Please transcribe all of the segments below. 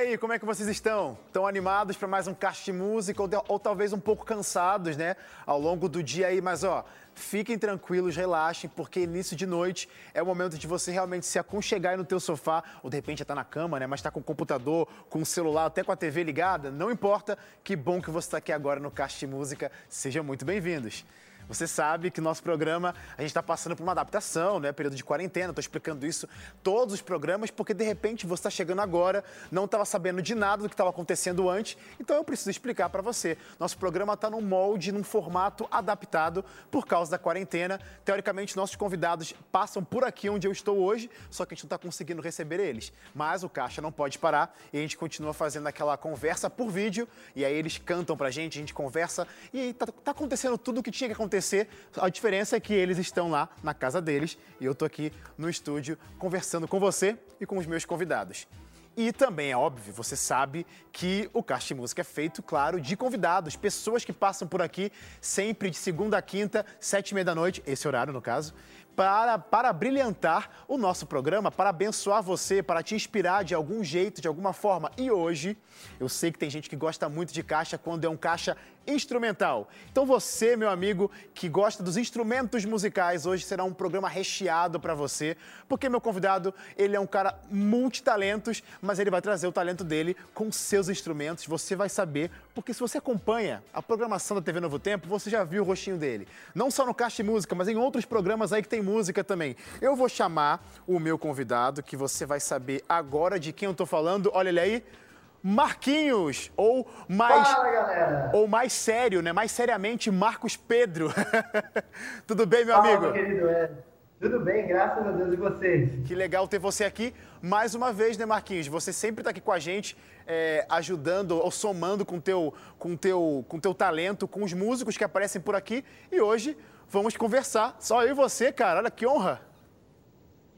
Aí, como é que vocês estão? Estão animados para mais um cast música ou, ou talvez um pouco cansados, né? Ao longo do dia aí, mas ó, fiquem tranquilos, relaxem, porque início de noite é o momento de você realmente se aconchegar aí no teu sofá, ou de repente já tá na cama, né? Mas tá com o computador, com o celular, até com a TV ligada, não importa. Que bom que você está aqui agora no cast música. Sejam muito bem-vindos. Você sabe que nosso programa, a gente está passando por uma adaptação, né? Período de quarentena, estou explicando isso todos os programas, porque de repente você está chegando agora, não estava sabendo de nada do que estava acontecendo antes, então eu preciso explicar para você. Nosso programa está num molde, num formato adaptado por causa da quarentena. Teoricamente, nossos convidados passam por aqui onde eu estou hoje, só que a gente não está conseguindo receber eles. Mas o Caixa não pode parar e a gente continua fazendo aquela conversa por vídeo, e aí eles cantam pra gente, a gente conversa, e aí tá, tá acontecendo tudo o que tinha que acontecer. A diferença é que eles estão lá na casa deles e eu tô aqui no estúdio conversando com você e com os meus convidados. E também é óbvio, você sabe que o de Música é feito, claro, de convidados, pessoas que passam por aqui sempre de segunda a quinta, sete e meia da noite, esse horário no caso, para, para brilhantar o nosso programa, para abençoar você, para te inspirar de algum jeito, de alguma forma. E hoje, eu sei que tem gente que gosta muito de caixa quando é um caixa instrumental. Então você, meu amigo, que gosta dos instrumentos musicais, hoje será um programa recheado para você, porque meu convidado, ele é um cara multitalentos, mas ele vai trazer o talento dele com seus instrumentos. Você vai saber, porque se você acompanha a programação da TV Novo Tempo, você já viu o rostinho dele. Não só no Caixa de Música, mas em outros programas aí que tem música também. Eu vou chamar o meu convidado, que você vai saber agora de quem eu tô falando. Olha ele aí. Marquinhos, ou mais Fala, ou mais sério, né? Mais seriamente, Marcos Pedro. Tudo bem, meu Fala, amigo? meu querido Ed. Tudo bem, graças a Deus e vocês. Que legal ter você aqui mais uma vez, né, Marquinhos? Você sempre está aqui com a gente, é, ajudando ou somando com teu, com teu, com teu talento, com os músicos que aparecem por aqui. E hoje vamos conversar. Só eu e você, cara. Olha que honra.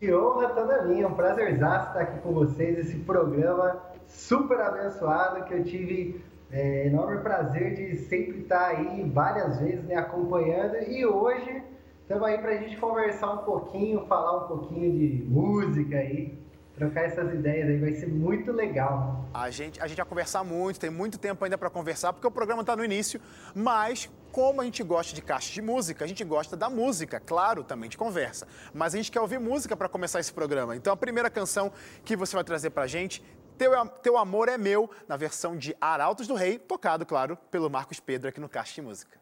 Que honra toda minha, um prazerzaço estar aqui com vocês, esse programa super abençoado que eu tive é, enorme prazer de sempre estar aí várias vezes me acompanhando e hoje estamos aí para a gente conversar um pouquinho, falar um pouquinho de música aí, trocar essas ideias aí, vai ser muito legal. A gente, a gente vai conversar muito, tem muito tempo ainda para conversar, porque o programa está no início, mas como a gente gosta de caixa de música, a gente gosta da música, claro, também de conversa. Mas a gente quer ouvir música para começar esse programa. Então a primeira canção que você vai trazer para a gente, Teu, Teu Amor é Meu, na versão de Arautos do Rei, tocado, claro, pelo Marcos Pedro aqui no Caixa de Música.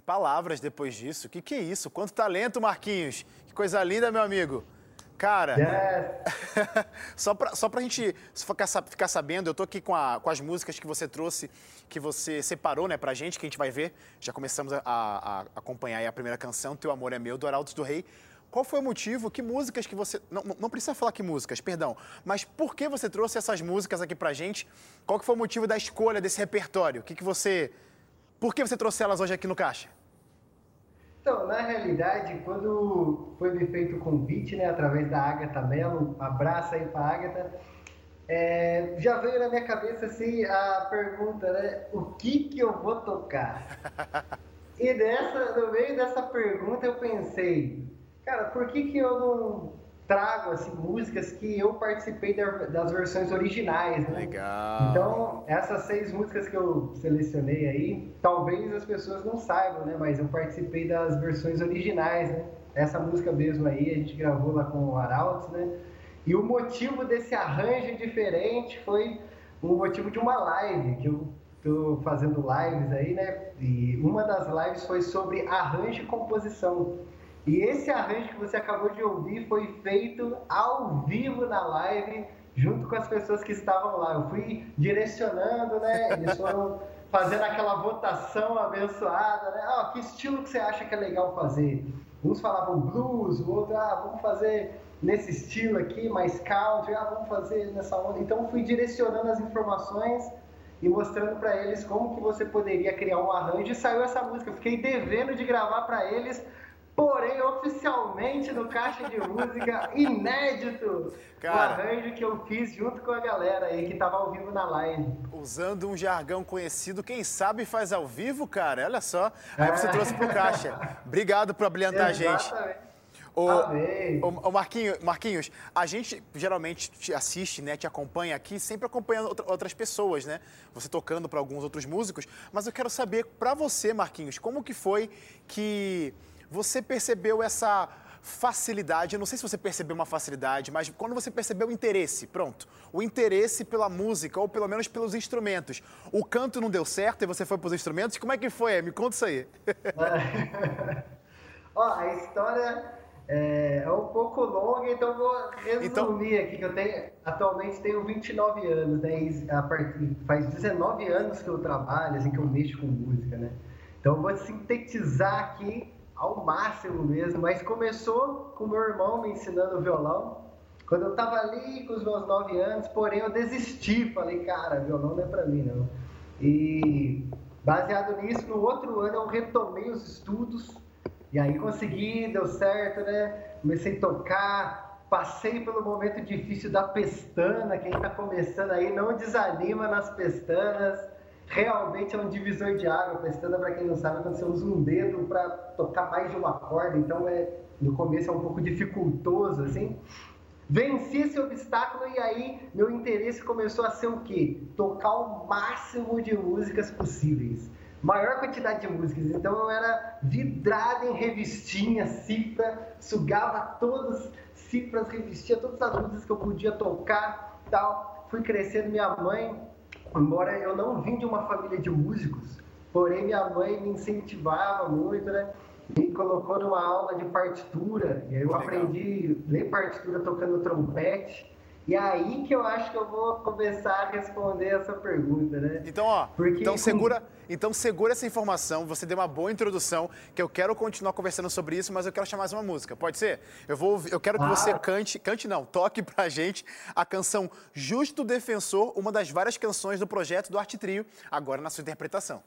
Sem palavras depois disso. O que, que é isso? Quanto talento, Marquinhos. Que coisa linda, meu amigo. Cara, yes. só, pra, só pra gente ficar sabendo, eu tô aqui com, a, com as músicas que você trouxe, que você separou, né, pra gente, que a gente vai ver. Já começamos a, a, a acompanhar a primeira canção, Teu Amor é Meu, do Arautos do Rei. Qual foi o motivo? Que músicas que você. Não, não precisa falar que músicas, perdão. Mas por que você trouxe essas músicas aqui pra gente? Qual que foi o motivo da escolha desse repertório? O que, que você por que você trouxe elas hoje aqui no Caixa? Então, na realidade, quando foi me feito o convite, né, através da Agatha Mello, abraço aí para a Agatha, é, já veio na minha cabeça assim a pergunta, né, o que que eu vou tocar? e dessa, no meio dessa pergunta eu pensei, cara, por que que eu não trago assim, músicas que eu participei das versões originais, né? Legal. Então, essas seis músicas que eu selecionei aí, talvez as pessoas não saibam, né? Mas eu participei das versões originais, né? Essa música mesmo aí, a gente gravou lá com o Arautos, né? E o motivo desse arranjo diferente foi o motivo de uma live, que eu tô fazendo lives aí, né? E uma das lives foi sobre arranjo e composição. E esse arranjo que você acabou de ouvir foi feito ao vivo na live, junto com as pessoas que estavam lá. Eu fui direcionando, né? Eles foram fazendo aquela votação abençoada, né? Ah, que estilo que você acha que é legal fazer? Uns falavam blues, o outro, ah, vamos fazer nesse estilo aqui, mais country, ah, vamos fazer nessa onda. Então fui direcionando as informações e mostrando para eles como que você poderia criar um arranjo e saiu essa música. Eu fiquei devendo de gravar para eles porém oficialmente no Caixa de Música, inédito, Cara, o arranjo que eu fiz junto com a galera aí que tava ao vivo na live. Usando um jargão conhecido, quem sabe faz ao vivo, cara, olha só. Aí você é. trouxe pro Caixa. Obrigado por abrilhantar a gente. O, o, o Marquinhos, Marquinhos, a gente geralmente te assiste, né, te acompanha aqui, sempre acompanhando outras pessoas, né? Você tocando para alguns outros músicos, mas eu quero saber para você, Marquinhos, como que foi que você percebeu essa facilidade, eu não sei se você percebeu uma facilidade, mas quando você percebeu o interesse, pronto, o interesse pela música, ou pelo menos pelos instrumentos. O canto não deu certo e você foi para os instrumentos, como é que foi? Me conta isso aí. Ó, a história é, é, um pouco longa, então vou resumir então... aqui, que eu tenho, atualmente tenho 29 anos, né, a partir, faz 19 anos que eu trabalho, assim, que eu mexo com música, né, então eu vou sintetizar aqui ao máximo mesmo, mas começou com meu irmão me ensinando violão. Quando eu estava ali com os meus nove anos, porém eu desisti, falei, cara, violão não é para mim não. E baseado nisso, no outro ano eu retomei os estudos e aí consegui, deu certo, né? Comecei a tocar, passei pelo momento difícil da pestana, quem está começando aí não desanima nas pestanas realmente é um divisor de água. Pestana, para quem não sabe, é você usa um dedo para tocar mais de uma corda, então é, no começo é um pouco dificultoso, assim. Venci esse obstáculo e aí meu interesse começou a ser o quê? Tocar o máximo de músicas possíveis. Maior quantidade de músicas. Então eu era vidrado em revistinha, cifra, sugava todas cifras, revistia todas as músicas que eu podia tocar tal. Fui crescendo, minha mãe embora eu não vim de uma família de músicos, porém minha mãe me incentivava muito, né? Me colocou numa aula de partitura, e aí eu Legal. aprendi a ler partitura tocando trompete. E aí que eu acho que eu vou começar a responder essa pergunta, né? Então, ó, Porque, então segura, então segura essa informação, você deu uma boa introdução, que eu quero continuar conversando sobre isso, mas eu quero chamar mais uma música. Pode ser? Eu vou eu quero que ah. você cante, cante não, toque pra gente a canção Justo Defensor, uma das várias canções do projeto do Arte Trio, agora na sua interpretação.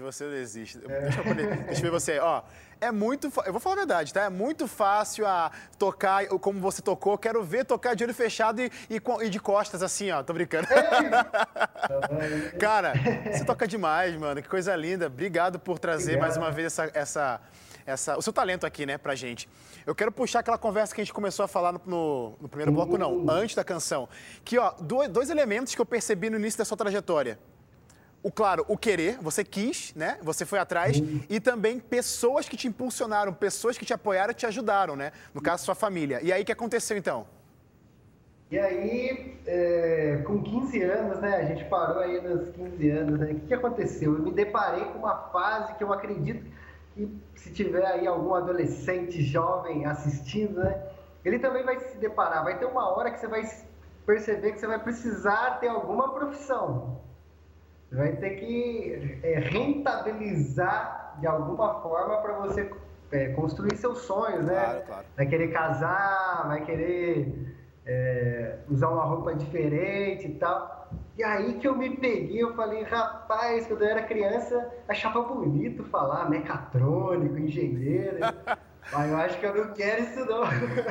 Você não existe. É. Deixa, eu, deixa eu ver você. Ó, é muito. Eu vou falar a verdade, tá? É muito fácil a tocar como você tocou. Quero ver tocar de olho fechado e, e, e de costas, assim, ó. Tô brincando. Cara, você toca demais, mano. Que coisa linda. Obrigado por trazer Obrigado. mais uma vez essa, essa, essa, o seu talento aqui, né, pra gente. Eu quero puxar aquela conversa que a gente começou a falar no, no, no primeiro bloco, não, antes da canção. Que, ó, dois, dois elementos que eu percebi no início da sua trajetória o claro, o querer, você quis, né? Você foi atrás uhum. e também pessoas que te impulsionaram, pessoas que te apoiaram e te ajudaram, né? No caso, sua família. E aí, o que aconteceu então? E aí, é, com 15 anos, né? A gente parou aí nos 15 anos, né? O que, que aconteceu? Eu me deparei com uma fase que eu acredito que se tiver aí algum adolescente jovem assistindo, né? Ele também vai se deparar. Vai ter uma hora que você vai perceber que você vai precisar ter alguma profissão vai ter que é, rentabilizar de alguma forma para você é, construir seus sonhos, né? Claro, claro. Vai querer casar, vai querer é, usar uma roupa diferente e tal. E aí que eu me peguei, eu falei, rapaz, quando eu era criança, achava bonito falar mecatrônico, engenheiro. Mas eu acho que eu não quero isso, não.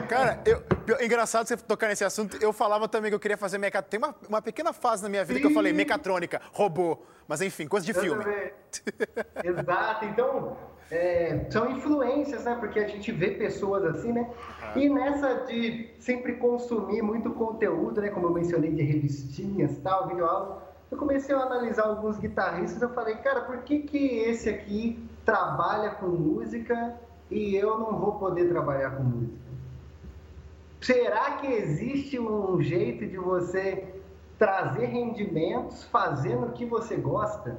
Cara, eu, engraçado você tocar nesse assunto. Eu falava também que eu queria fazer mecatrônica. Tem uma, uma pequena fase na minha vida Sim. que eu falei mecatrônica, robô. Mas enfim, coisa de eu filme. Exato. Então, é, são influências, né? Porque a gente vê pessoas assim, né? Uhum. E nessa de sempre consumir muito conteúdo, né? Como eu mencionei, de revistinhas tal, videoaulas, eu comecei a analisar alguns guitarristas. Eu falei, cara, por que, que esse aqui trabalha com música e eu não vou poder trabalhar com música? Será que existe um jeito de você trazer rendimentos fazendo o que você gosta?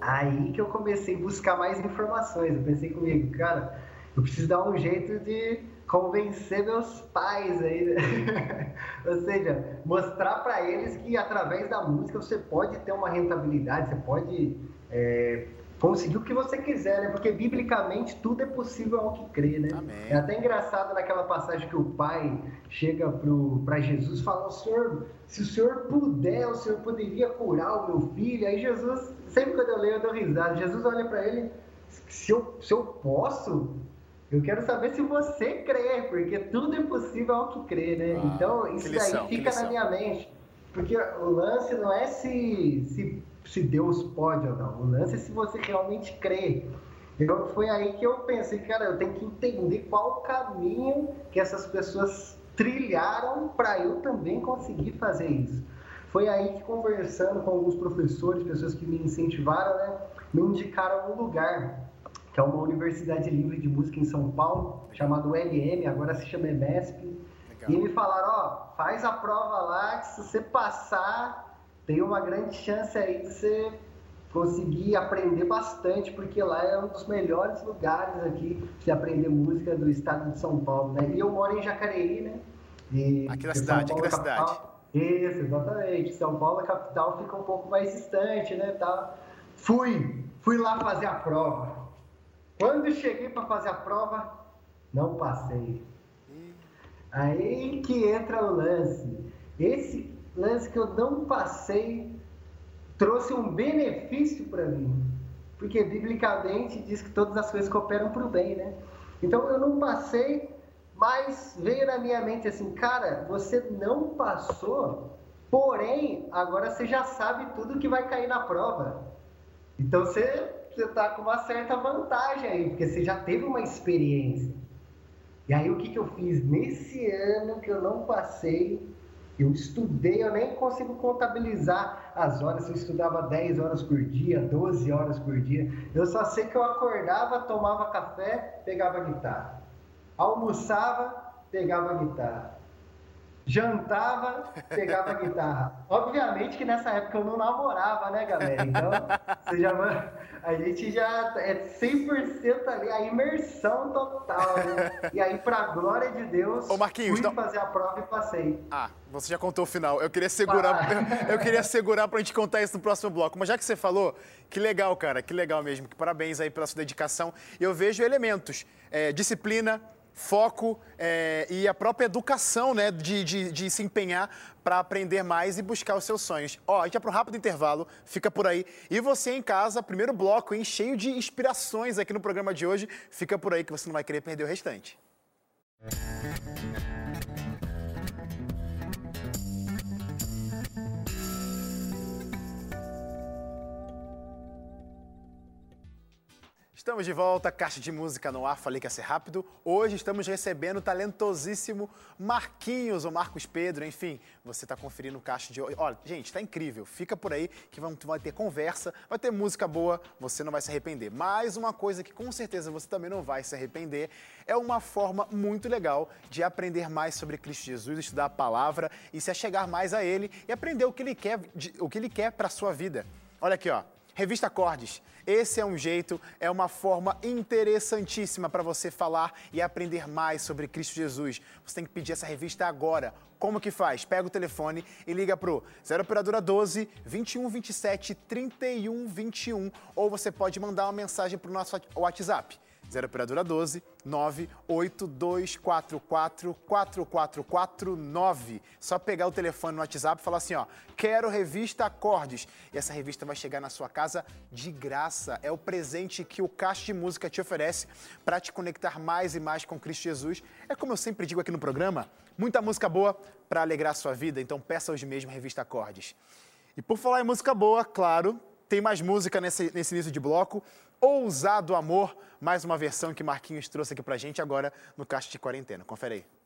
Aí que eu comecei a buscar mais informações. Eu pensei comigo, cara, eu preciso dar um jeito de convencer meus pais aí, né? ou seja, mostrar para eles que através da música você pode ter uma rentabilidade, você pode é, conseguir o que você quiser, né? Porque biblicamente tudo é possível ao que crê, né? Amém. É até engraçado naquela passagem que o pai chega para Jesus e fala: senhor, se o senhor puder, o senhor poderia curar o meu filho. Aí Jesus, sempre quando eu leio, eu dou risada. Jesus olha para ele: se eu, se eu posso, eu quero saber se você crê, porque tudo é possível ao que crê, né? Ah, então, isso lição, daí fica na minha mente. Porque o lance não é se, se se Deus pode ou não. O lance é se você realmente crê. Então foi aí que eu pensei, cara, eu tenho que entender qual o caminho que essas pessoas trilharam para eu também conseguir fazer isso. Foi aí que conversando com alguns professores, pessoas que me incentivaram, né, me indicaram um lugar, que é uma universidade livre de música em São Paulo, chamado LM, agora se chama EMESP. Legal. E me falaram, ó, faz a prova lá, que se você passar, tem uma grande chance aí de você conseguir aprender bastante, porque lá é um dos melhores lugares aqui de aprender música do estado de São Paulo, né? E eu moro em Jacareí, né? E aqui na cidade, aqui na cidade. Isso, exatamente. São Paulo, a capital, fica um pouco mais distante, né? Tá? Fui, fui lá fazer a prova. Quando cheguei para fazer a prova, não passei. Aí que entra o lance. Esse lance que eu não passei trouxe um benefício para mim. Porque biblicamente diz que todas as coisas cooperam para o bem, né? Então eu não passei, mas veio na minha mente assim, cara, você não passou, porém, agora você já sabe tudo que vai cair na prova. Então você está com uma certa vantagem aí, porque você já teve uma experiência. E aí o que, que eu fiz? Nesse ano que eu não passei, eu estudei, eu nem consigo contabilizar as horas, eu estudava 10 horas por dia, 12 horas por dia. Eu só sei que eu acordava, tomava café, pegava guitarra. Almoçava, pegava guitarra. Jantava, pegava guitarra. Obviamente que nessa época eu não namorava, né, galera? Então, você já a gente já é 100% ali, a imersão total, né? E aí, pra glória de Deus, Ô, Marquinhos, fui então... fazer a prova e passei. Ah, você já contou o final. Eu queria segurar, ah. eu queria segurar pra gente contar isso no próximo bloco. Mas já que você falou, que legal, cara, que legal mesmo. Que parabéns aí pela sua dedicação. Eu vejo elementos, é, disciplina, foco é, e a própria educação, né, de, de, de se empenhar para aprender mais e buscar os seus sonhos. Ó, a gente vai para um rápido intervalo, fica por aí. E você em casa, primeiro bloco, hein, cheio de inspirações aqui no programa de hoje, fica por aí que você não vai querer perder o restante. Estamos de volta, Caixa de Música no ar, falei que ia ser rápido. Hoje estamos recebendo o talentosíssimo Marquinhos, ou Marcos Pedro, enfim, você está conferindo o Caixa de hoje. Olha, gente, está incrível, fica por aí que vai ter conversa, vai ter música boa, você não vai se arrepender. Mais uma coisa que com certeza você também não vai se arrepender, é uma forma muito legal de aprender mais sobre Cristo Jesus, estudar a palavra e se achegar mais a Ele e aprender o que Ele quer, o que Ele quer para a sua vida. Olha aqui, ó. Revista Cordes. Esse é um jeito, é uma forma interessantíssima para você falar e aprender mais sobre Cristo Jesus. Você tem que pedir essa revista agora. Como que faz? Pega o telefone e liga pro 0 operadora 12 21 27 31 21 ou você pode mandar uma mensagem pro nosso WhatsApp 0 operadora 12 982444449. Só pegar o telefone no WhatsApp e falar assim, ó, quero revista Acordes. E essa revista vai chegar na sua casa de graça. É o presente que o Caixa de Música te oferece para te conectar mais e mais com Cristo Jesus. É como eu sempre digo aqui no programa, muita música boa para alegrar a sua vida, então peça hoje mesmo a revista Acordes. E por falar em música boa, claro, tem mais música nesse, nesse início de bloco. Ousado Amor, mais uma versão que Marquinhos trouxe aqui pra gente agora no Caixa de Quarentena. Confere aí.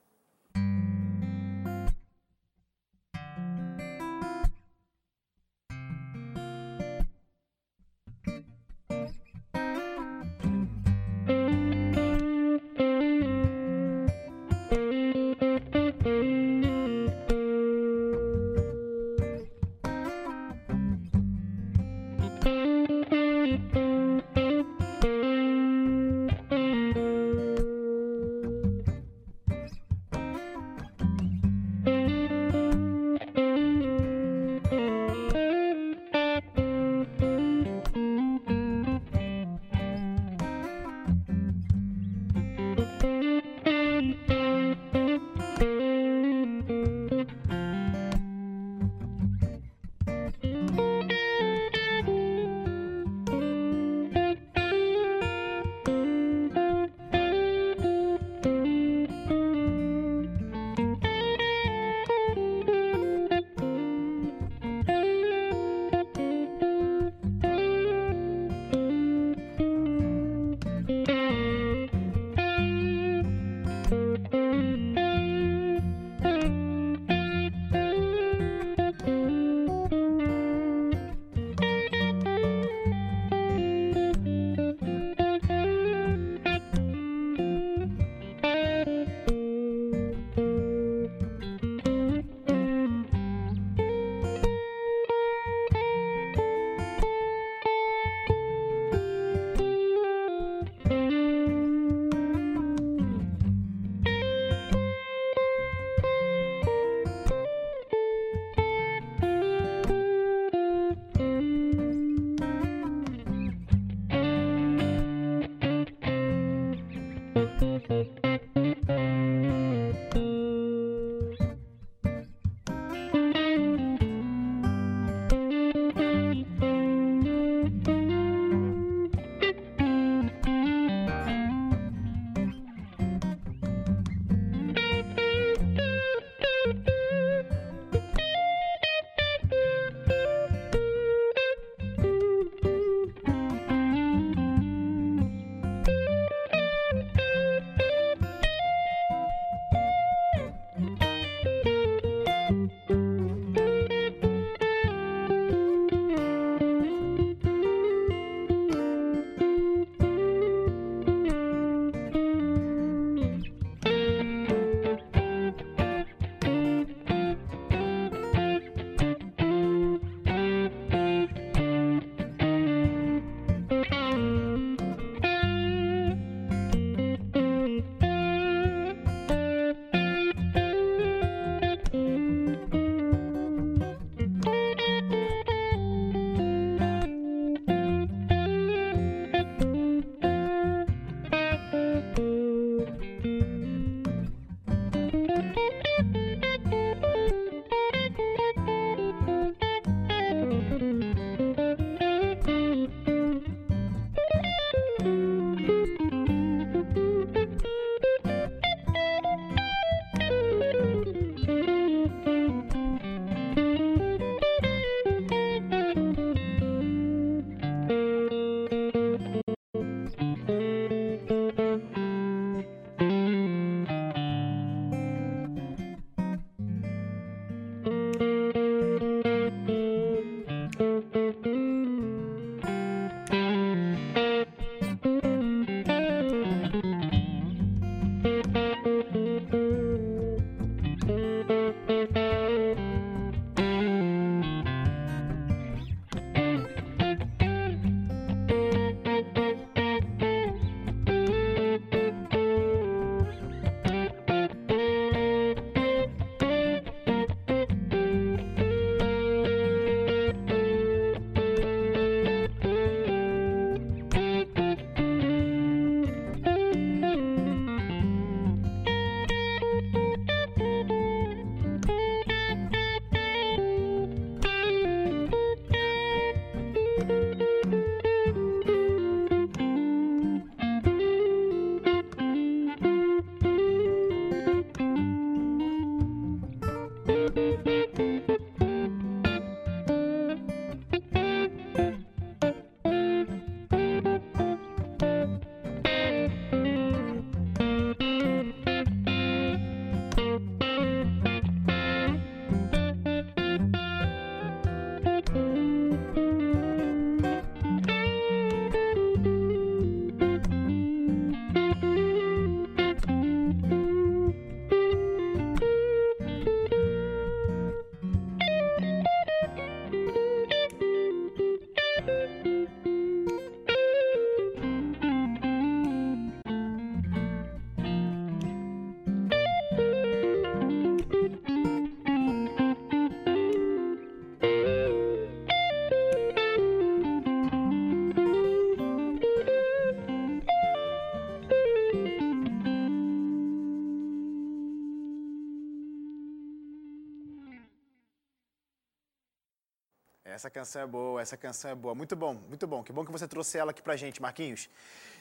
Essa canção é boa, essa canção é boa. Muito bom, muito bom. Que bom que você trouxe ela aqui pra gente, Marquinhos.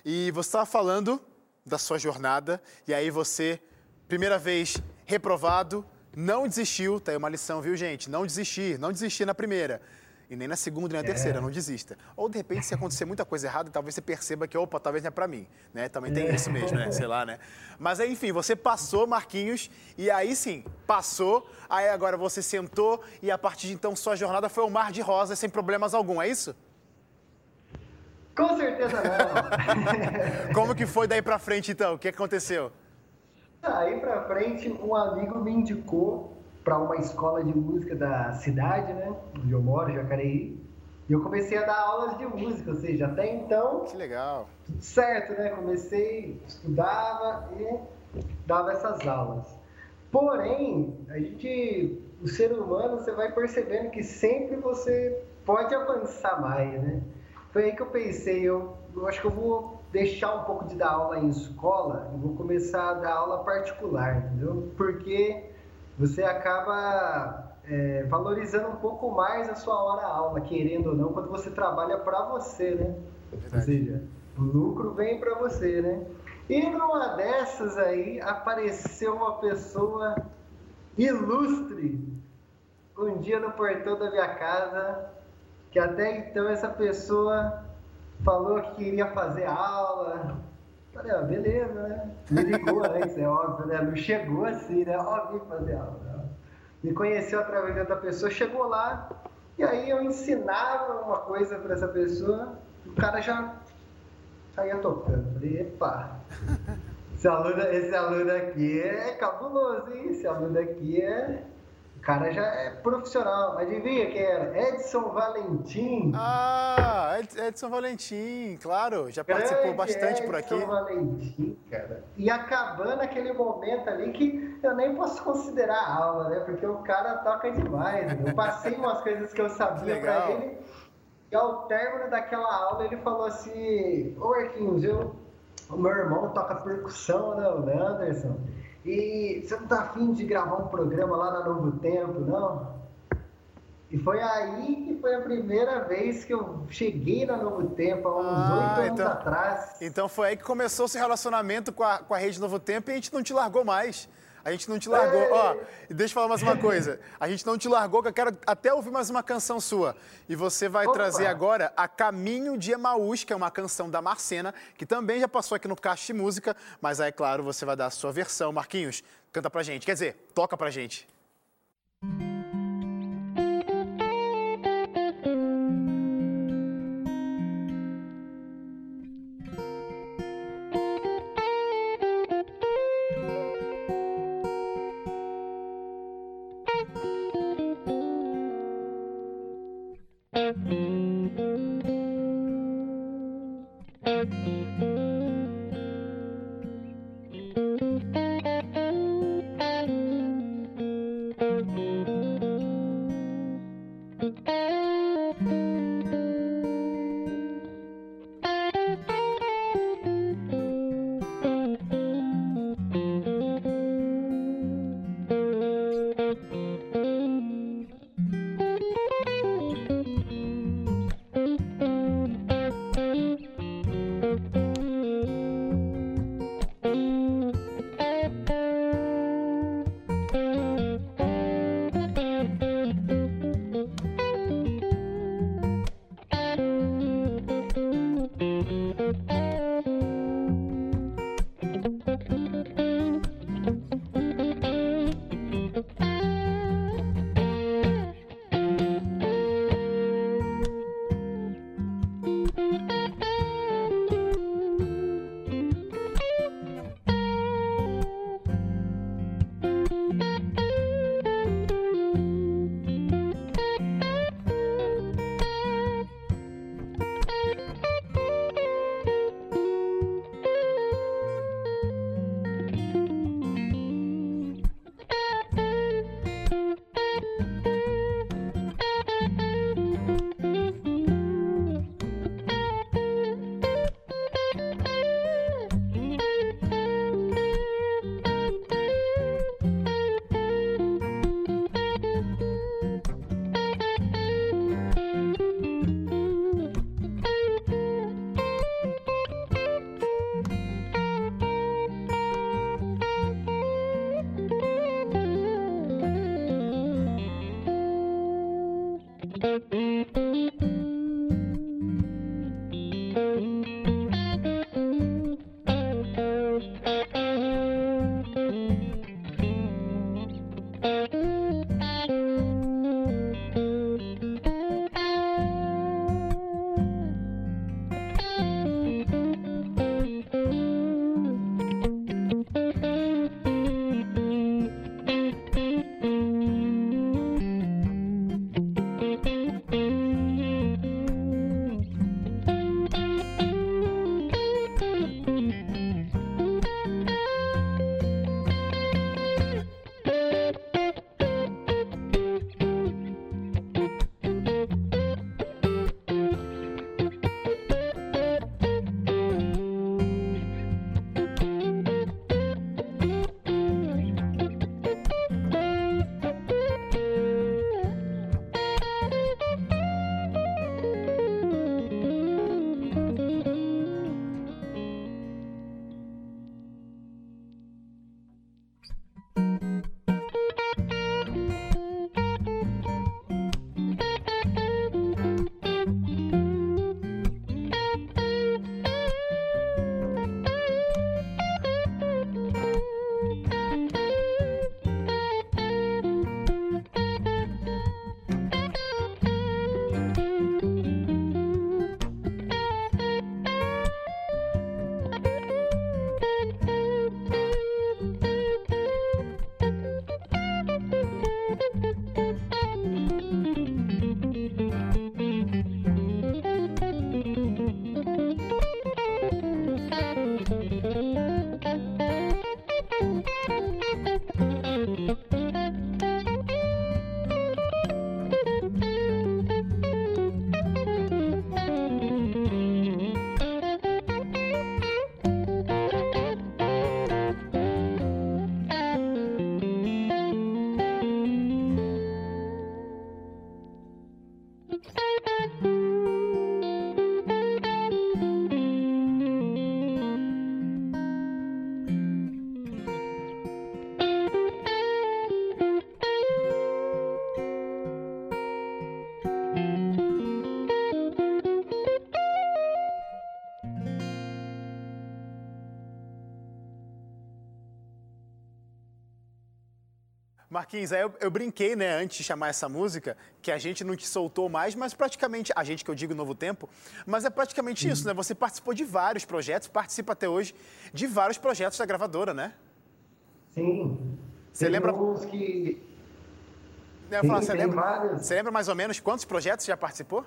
E você estava falando da sua jornada, e aí você, primeira vez reprovado, não desistiu. Tá aí uma lição, viu, gente? Não desistir, não desistir na primeira. E nem na segunda, nem na é. terceira, não desista. Ou de repente, se acontecer muita coisa errada, talvez você perceba que, opa, talvez não é pra mim, né? Também tem isso mesmo, né? Sei lá, né? Mas aí, enfim, você passou, Marquinhos, e aí sim, passou, aí agora você sentou e a partir de então sua jornada foi um mar de rosas sem problemas algum, é isso? Com certeza não. Como que foi daí pra frente então? O que aconteceu? Daí pra frente, um amigo me indicou para uma escola de música da cidade, né? Onde eu moro, Jacareí. E eu comecei a dar aulas de música, ou seja, até então. Que legal. Tudo certo, né? Comecei, estudava e dava essas aulas. Porém, a gente, o ser humano, você vai percebendo que sempre você pode avançar mais, né? Foi aí que eu pensei, eu, eu acho que eu vou deixar um pouco de dar aula em escola e vou começar a dar aula particular, entendeu? Porque você acaba é, valorizando um pouco mais a sua hora aula, querendo ou não, quando você trabalha para você, né? Verdade. Ou seja, o lucro vem para você, né? E numa dessas aí apareceu uma pessoa ilustre um dia no portão da minha casa, que até então essa pessoa falou que queria fazer aula, Falei, ah, beleza, né? Me ligou antes, é óbvio, né? Não chegou assim, né? Ó, vim fazer aula. Né? Me conheceu através outra pessoa, chegou lá, e aí eu ensinava uma coisa para essa pessoa, o cara já saía tocando. Falei, epa, esse aluno, esse aluno aqui é cabuloso, hein? Esse aluno aqui é cara já é profissional. Adivinha quem era? Edson Valentim. Ah, Edson Valentim, claro. Já participou Grande bastante Edson por aqui. Edson Valentim, cara. E acabando aquele momento ali que eu nem posso considerar aula, né? Porque o cara toca demais. Né? Eu passei umas coisas que eu sabia para ele. E ao término daquela aula ele falou assim: Ô Marquinhos, eu, o meu irmão toca percussão, né, o Anderson? E você não tá afim de gravar um programa lá na Novo Tempo, não? E foi aí que foi a primeira vez que eu cheguei na Novo Tempo, há uns ah, oito ah, anos então, atrás. Então foi aí que começou o seu relacionamento com a, com a rede Novo Tempo e a gente não te largou mais. A gente não te largou. Ei. Ó, deixa eu falar mais uma coisa. A gente não te largou, que eu quero até ouvir mais uma canção sua. E você vai Opa. trazer agora a Caminho de Emaús, que é uma canção da Marcena, que também já passou aqui no Caixa de Música, mas aí, claro, você vai dar a sua versão. Marquinhos, canta pra gente. Quer dizer, toca pra gente. Música Mm-hmm. Marquinhos, aí eu, eu, brinquei, né, antes de chamar essa música, que a gente não te soltou mais, mas praticamente, a gente que eu digo Novo Tempo, mas é praticamente isso, né? Você participou de vários projetos, participa até hoje de vários projetos da gravadora, né? Sim. Você lembra? que. Sim, falar, você, lembra... você lembra mais ou menos quantos projetos já participou?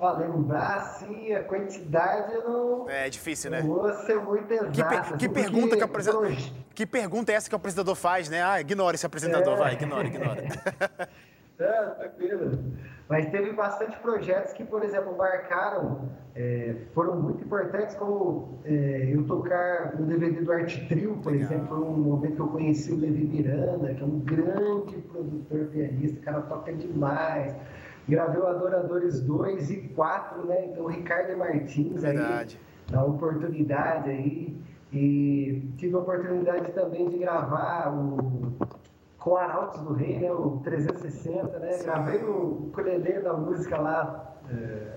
Ó, lembrar assim, a quantidade não. É difícil, né? Vou ser muito exato. Que, per que pergunta que. Que pergunta é essa que o apresentador faz, né? Ah, ignore esse apresentador, é. vai, ignore, ignore. é, tranquilo. Mas teve bastante projetos que, por exemplo, marcaram, é, foram muito importantes, como é, eu tocar no DVD do Arte Trio, por Legal. exemplo, foi um momento que eu conheci o Levi Miranda, que é um grande produtor pianista, o cara toca demais. Gravei o Adoradores 2 e 4, né? Então, o Ricardo Martins Verdade. aí, dá oportunidade aí. E tive a oportunidade também de gravar o com Arautos do Rei, né? O 360, né? Sim. Gravei o ukulele da música lá. É...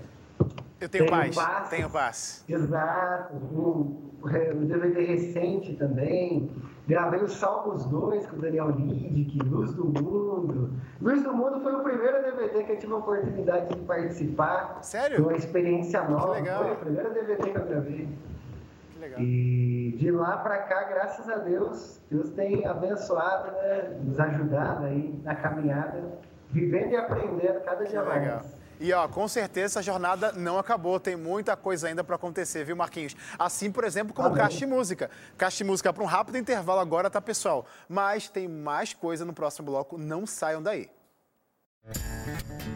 Eu tenho, tenho paz, paz, tenho paz. Exato. O, o DVD recente também. Gravei o Salmos 2 com o Daniel Lidick, Luz do Mundo. Luz do Mundo foi o primeiro DVD que eu tive a oportunidade de participar. Sério? Foi uma experiência nova. Que legal. Foi o primeiro DVD que eu gravei. Que legal. E de lá para cá, graças a Deus, Deus tem abençoado, né, nos ajudado aí na caminhada, vivendo e aprendendo cada dia mais. E ó, com certeza essa jornada não acabou, tem muita coisa ainda para acontecer, viu, Marquinhos? Assim, por exemplo, como Caixa de Música. Caixa de Música para um rápido intervalo agora, tá, pessoal? Mas tem mais coisa no próximo bloco, não saiam daí. Música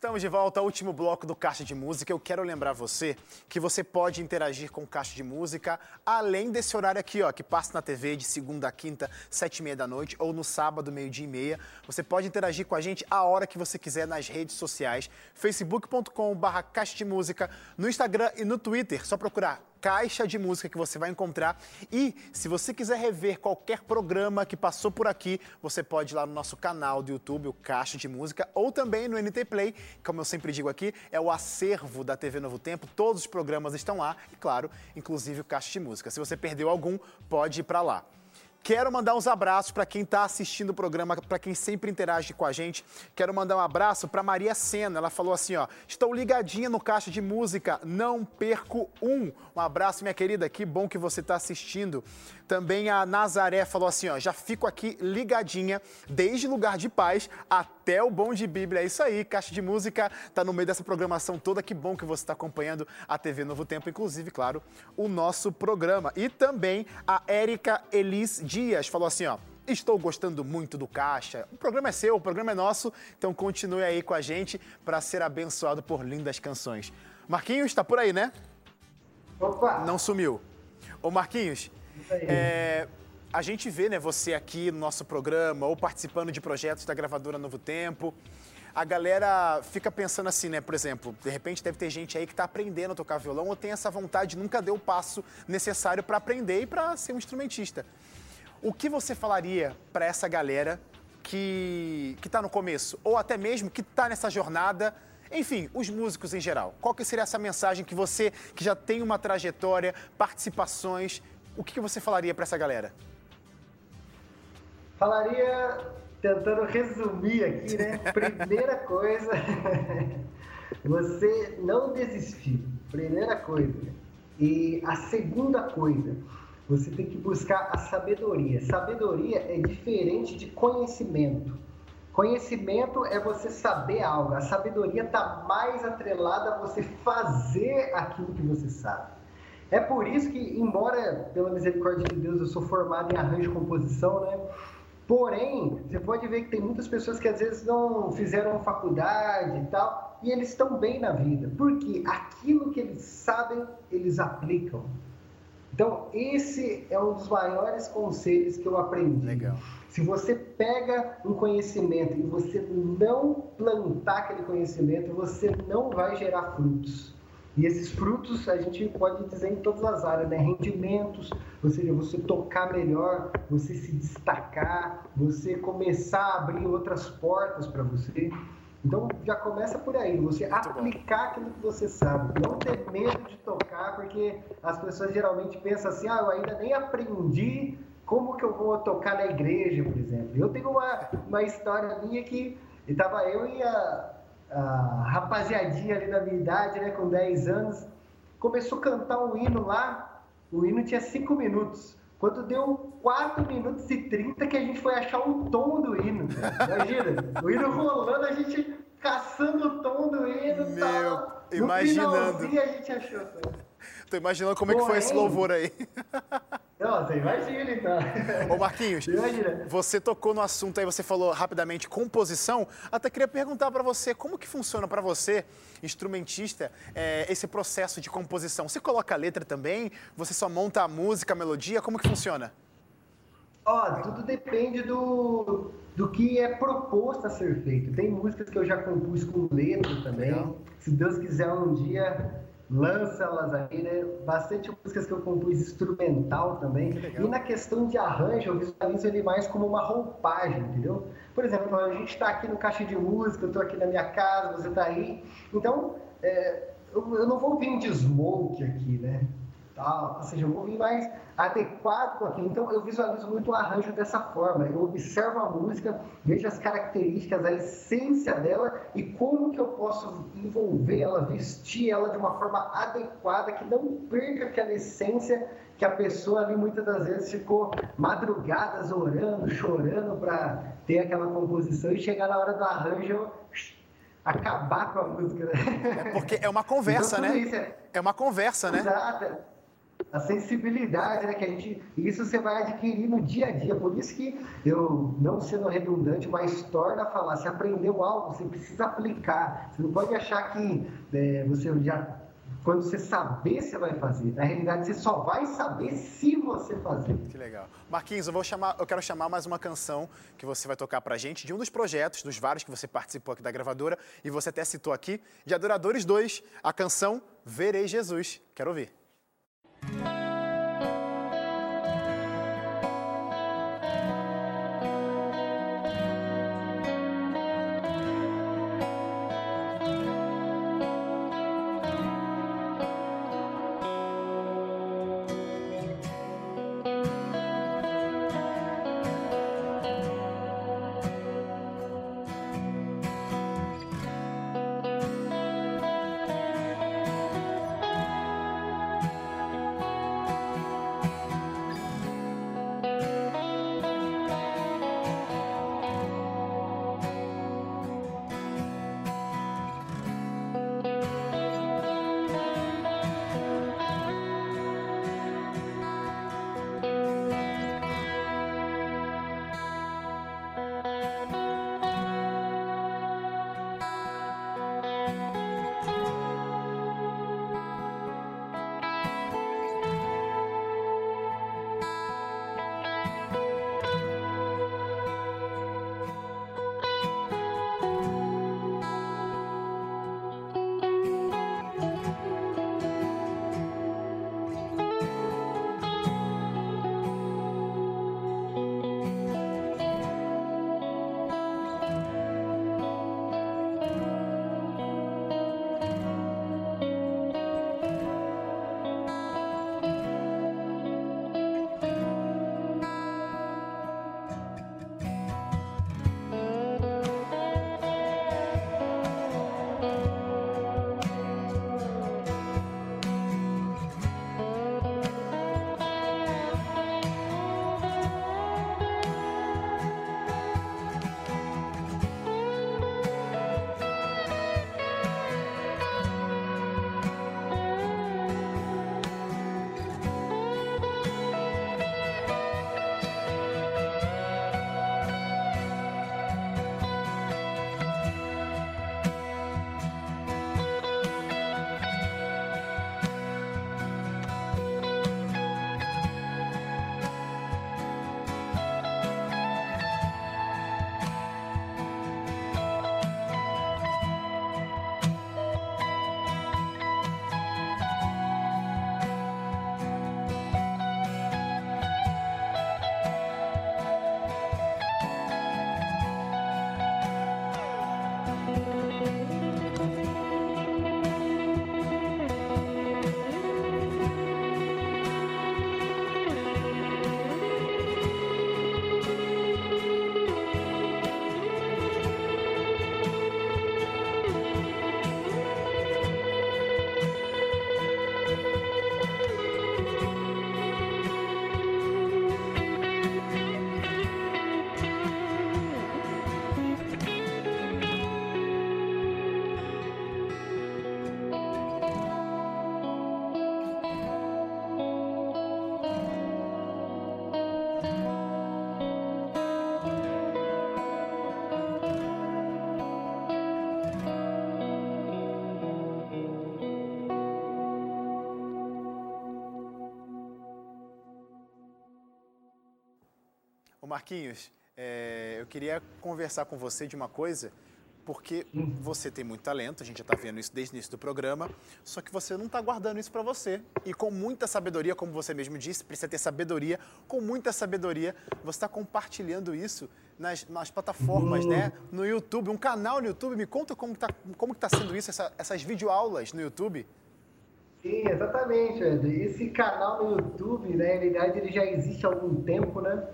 Estamos de volta ao último bloco do Caixa de Música. Eu quero lembrar você que você pode interagir com o Caixa de Música além desse horário aqui, ó, que passa na TV de segunda a quinta, sete e meia da noite, ou no sábado, meio-dia e meia. Você pode interagir com a gente a hora que você quiser nas redes sociais, facebook.com/barra Caixa de Música, no Instagram e no Twitter. Só procurar caixa de música que você vai encontrar. E se você quiser rever qualquer programa que passou por aqui, você pode ir lá no nosso canal do YouTube, o Caixa de Música, ou também no NT Play, como eu sempre digo aqui, é o acervo da TV Novo Tempo. Todos os programas estão lá e, claro, inclusive o Caixa de Música. Se você perdeu algum, pode ir para lá. Quero mandar uns abraços para quem está assistindo o programa, para quem sempre interage com a gente. Quero mandar um abraço para Maria Sena. Ela falou assim, ó: "Estou ligadinha no caixa de música, não perco um". Um abraço, minha querida. Que bom que você está assistindo. Também a Nazaré falou assim, ó: "Já fico aqui ligadinha desde lugar de paz até o bom de Bíblia". É isso aí. Caixa de música tá no meio dessa programação toda. Que bom que você está acompanhando a TV Novo Tempo, inclusive, claro, o nosso programa. E também a Érica Elis Dias falou assim, ó. Estou gostando muito do Caixa. O programa é seu, o programa é nosso, então continue aí com a gente para ser abençoado por lindas canções. Marquinhos, está por aí, né? Opa! Não sumiu. Ô Marquinhos, é, a gente vê né, você aqui no nosso programa ou participando de projetos da gravadora Novo Tempo. A galera fica pensando assim, né? Por exemplo, de repente deve ter gente aí que está aprendendo a tocar violão ou tem essa vontade, nunca deu o passo necessário para aprender e para ser um instrumentista. O que você falaria para essa galera que está no começo, ou até mesmo que está nessa jornada, enfim, os músicos em geral? Qual que seria essa mensagem que você, que já tem uma trajetória, participações, o que, você falaria para essa galera? Falaria, tentando resumir aqui, né? Primeira coisa, você não desistir. Primeira coisa. E a segunda coisa, você tem que buscar a sabedoria. Sabedoria é diferente de conhecimento. Conhecimento é você saber algo. A sabedoria está mais atrelada a você fazer aquilo que você sabe. É por isso que, embora, pela misericórdia de Deus, eu sou formado em arranjo e composição, né? Porém, você pode ver que tem muitas pessoas que às vezes não fizeram faculdade e tal, e eles estão bem na vida, porque aquilo que eles sabem, eles aplicam. Então, esse é um dos maiores conselhos que eu aprendi. Legal. Se você pega um conhecimento e você não plantar aquele conhecimento, você não vai gerar frutos. E esses frutos a gente pode dizer em todas as áreas, né? Rendimentos, ou seja, você tocar melhor, você se destacar, você começar a abrir outras portas para você. Então já começa por aí, você Muito aplicar bom. aquilo que você sabe, não ter medo de tocar, porque as pessoas geralmente pensam assim, ah, eu ainda nem aprendi como que eu vou tocar na igreja, por exemplo. Eu tenho uma, uma história minha que estava eu e a, a rapaziadinha ali da minha idade, né, com 10 anos, começou a cantar um hino lá, o hino tinha 5 minutos. Quando deu 4 minutos e 30 que a gente foi achar o tom do hino. Imagina, o hino rolando, a gente caçando o tom do hino. Meu, tal. imaginando. a gente achou. Tô imaginando como é que foi esse louvor aí. Nossa, imagina então. Ô Marquinhos, imagina. você tocou no assunto aí, você falou rapidamente composição. Até queria perguntar para você, como que funciona para você, instrumentista, é, esse processo de composição? Você coloca a letra também? Você só monta a música, a melodia? Como que funciona? Ó, tudo depende do, do que é proposto a ser feito. Tem músicas que eu já compus com letra também. Legal. Se Deus quiser um dia lança elas aí, né? Bastante músicas que eu compus instrumental também. E na questão de arranjo, eu visualizo ele mais como uma roupagem, entendeu? Por exemplo, a gente está aqui no caixa de música, eu estou aqui na minha casa, você está aí. Então, é, eu, eu, não vou vir de smoke aqui, né? Tal, ou seja, vou vir mais adequado com aquilo. Então, eu visualizo muito o arranjo dessa forma. Eu observo a música, vejo as características, a essência dela e como que eu posso envolver ela, vestir ela de uma forma adequada, que não perca aquela essência que a pessoa ali muitas das vezes ficou madrugadas orando, chorando para ter aquela composição e chegar na hora do arranjo acabar com a música. É porque é uma conversa, então, né? É... é... uma conversa, né? Exato a sensibilidade, né, que a gente, isso você vai adquirir no dia a dia. Por isso que eu, não sendo redundante, mas torna a falar, se aprendeu algo, você precisa aplicar. Você não pode achar que é, você já, quando você saber, você vai fazer. Na realidade, você só vai saber se você fazer. Que legal. Marquinhos, eu, vou chamar, eu quero chamar mais uma canção que você vai tocar pra gente, de um dos projetos, dos vários que você participou aqui da gravadora, e você até citou aqui, de Adoradores 2, a canção Verei Jesus. Quero ouvir. Bye. Marquinhos, é, eu queria conversar com você de uma coisa, porque você tem muito talento, a gente já está vendo isso desde o início do programa, só que você não está guardando isso para você. E com muita sabedoria, como você mesmo disse, precisa ter sabedoria, com muita sabedoria, você está compartilhando isso nas, nas plataformas, uhum. né? No YouTube, um canal no YouTube. Me conta como está como tá sendo isso, essa, essas videoaulas no YouTube. Sim, exatamente, Ed. Esse canal no YouTube, né, na realidade, ele já existe há algum tempo, né?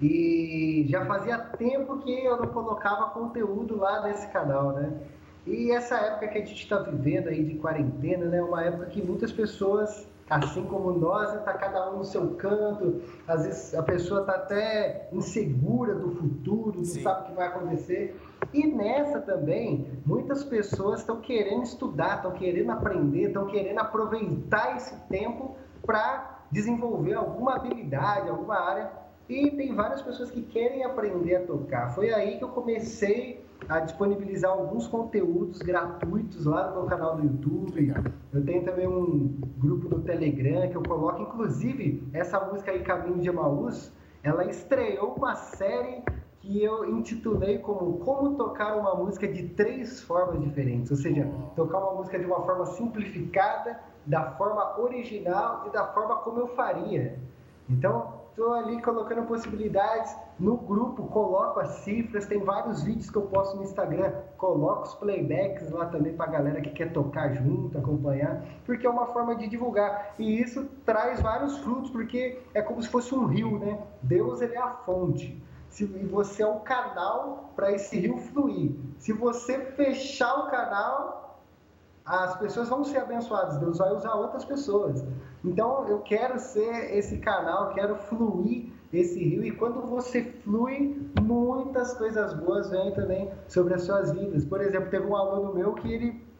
E já fazia tempo que eu não colocava conteúdo lá nesse canal, né? E essa época que a gente está vivendo aí de quarentena, né? Uma época que muitas pessoas, assim como nós, está cada um no seu canto. Às vezes a pessoa está até insegura do futuro, não Sim. sabe o que vai acontecer. E nessa também, muitas pessoas estão querendo estudar, estão querendo aprender, estão querendo aproveitar esse tempo para desenvolver alguma habilidade, alguma área. E tem várias pessoas que querem aprender a tocar. Foi aí que eu comecei a disponibilizar alguns conteúdos gratuitos lá no meu canal do YouTube. Eu tenho também um grupo no Telegram que eu coloco, inclusive, essa música aí, Caminho de Emaús, ela estreou uma série que eu intitulei como Como Tocar uma Música de Três Formas Diferentes. Ou seja, tocar uma música de uma forma simplificada, da forma original e da forma como eu faria. Então, estou ali colocando possibilidades no grupo, coloco as cifras, tem vários vídeos que eu posto no Instagram, coloco os playbacks lá também para a galera que quer tocar junto, acompanhar, porque é uma forma de divulgar. E isso traz vários frutos, porque é como se fosse um rio, né? Deus ele é a fonte se você é o canal para esse rio fluir. Se você fechar o canal, as pessoas vão ser abençoadas, Deus vai usar outras pessoas. Então eu quero ser esse canal, quero fluir esse rio e quando você flui, muitas coisas boas vêm também sobre as suas vidas. Por exemplo, teve um aluno meu que ele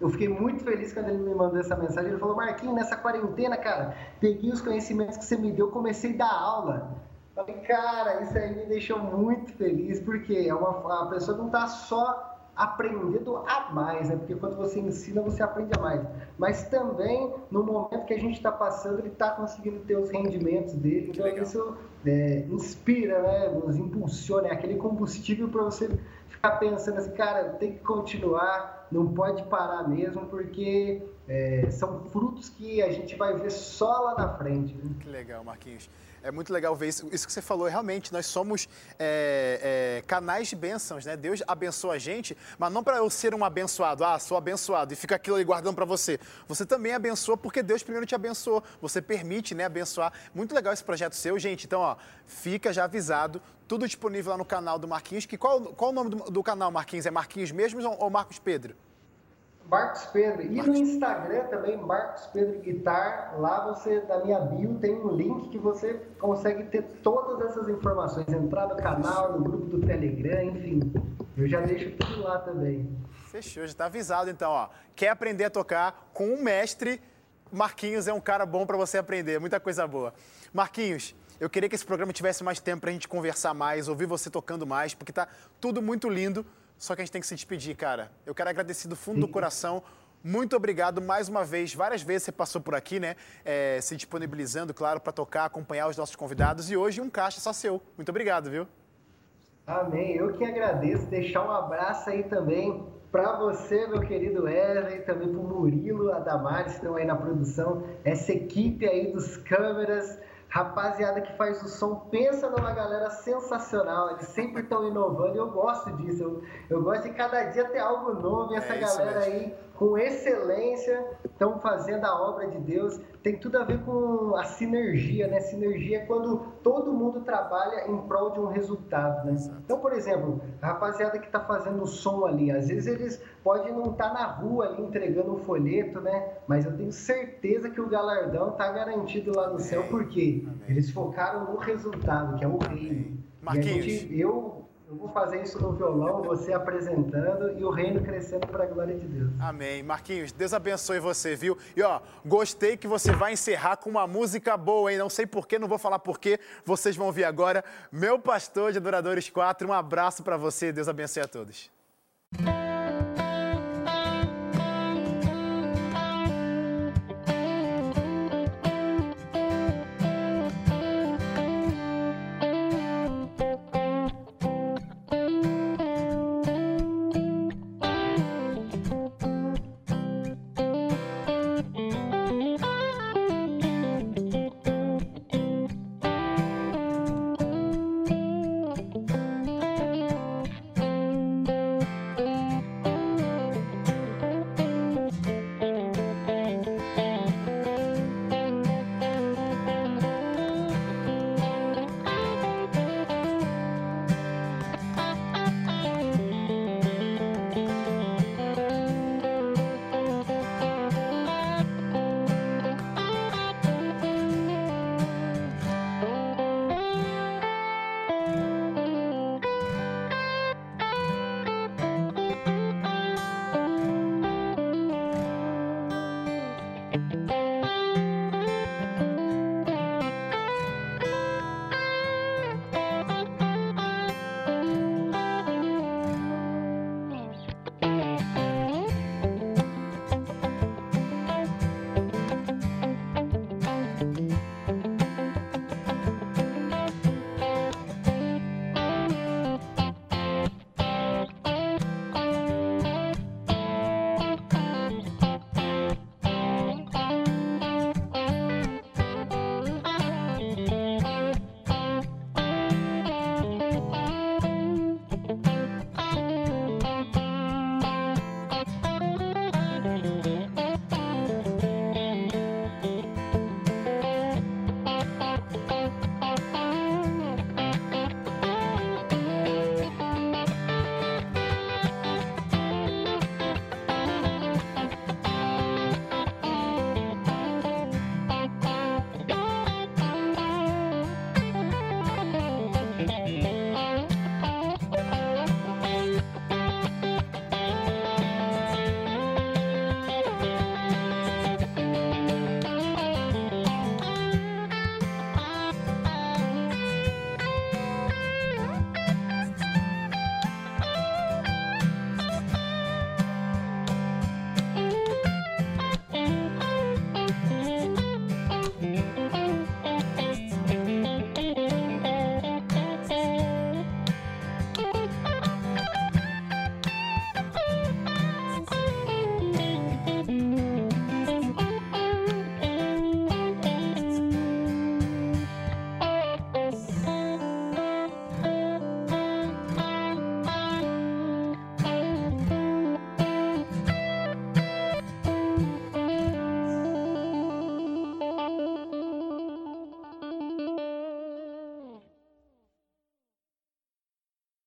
eu fiquei muito feliz quando ele me mandou essa mensagem. Ele falou: Marquinhos, nessa quarentena, cara, peguei os conhecimentos que você me deu, comecei a dar aula. Falei, cara, isso aí me deixou muito feliz, porque é uma, a pessoa não está só aprendendo a mais, né? Porque quando você ensina, você aprende a mais. Mas também, no momento que a gente está passando, ele está conseguindo ter os rendimentos dele. Então, isso é, inspira, né? Nos impulsiona, é aquele combustível para você ficar pensando assim, cara, tem que continuar, não pode parar mesmo, porque é, são frutos que a gente vai ver só lá na frente. Né? Que legal, Marquinhos. É muito legal ver isso. Isso que você falou, realmente, nós somos é, é, canais de bênçãos, né? Deus abençoa a gente, mas não para eu ser um abençoado. Ah, sou abençoado e fica aquilo ali guardando para você. Você também abençoa porque Deus primeiro te abençoou. Você permite, né, abençoar. Muito legal esse projeto seu, gente. Então, ó, fica já avisado. Tudo disponível lá no canal do Marquinhos. Que qual, qual o nome do, do canal, Marquinhos? É Marquinhos mesmo ou Marcos Pedro? Marcos Pedro. E no Instagram também, Marcos Pedro Guitar. Lá você, na minha bio, tem um link que você consegue ter todas essas informações. Entrar no canal, no grupo do Telegram, enfim. Eu já deixo tudo lá também. Fechou, já está avisado então, ó. Quer aprender a tocar com um mestre? Marquinhos é um cara bom para você aprender, muita coisa boa. Marquinhos, eu queria que esse programa tivesse mais tempo para a gente conversar mais, ouvir você tocando mais, porque tá tudo muito lindo. Só que a gente tem que se despedir, cara. Eu quero agradecer do fundo do coração. Muito obrigado mais uma vez. Várias vezes você passou por aqui, né? É, se disponibilizando, claro, para tocar, acompanhar os nossos convidados. E hoje um caixa só seu. Muito obrigado, viu? Amém. Eu que agradeço. Deixar um abraço aí também para você, meu querido Wesley, também para o Murilo, a Damares, que estão aí na produção. Essa equipe aí dos câmeras rapaziada que faz o som, pensa numa galera sensacional, eles sempre estão inovando e eu gosto disso. Eu, eu gosto de cada dia ter algo novo e essa é galera aí com excelência, estão fazendo a obra de Deus. Tem tudo a ver com a sinergia, né? Sinergia é quando todo mundo trabalha em prol de um resultado, né? Então, por exemplo, a rapaziada que está fazendo o som ali, às vezes eles podem não estar tá na rua ali entregando um folheto, né? Mas eu tenho certeza que o galardão está garantido lá no Amém. céu, porque Amém. eles focaram no resultado, que é o reino. Marquinhos. Gente, eu eu vou fazer isso no violão, você apresentando e o reino crescendo para a glória de Deus. Amém. Marquinhos, Deus abençoe você, viu? E ó, gostei que você vai encerrar com uma música boa, hein? Não sei porquê, não vou falar porquê, vocês vão ouvir agora. Meu pastor de Adoradores 4, um abraço para você, Deus abençoe a todos.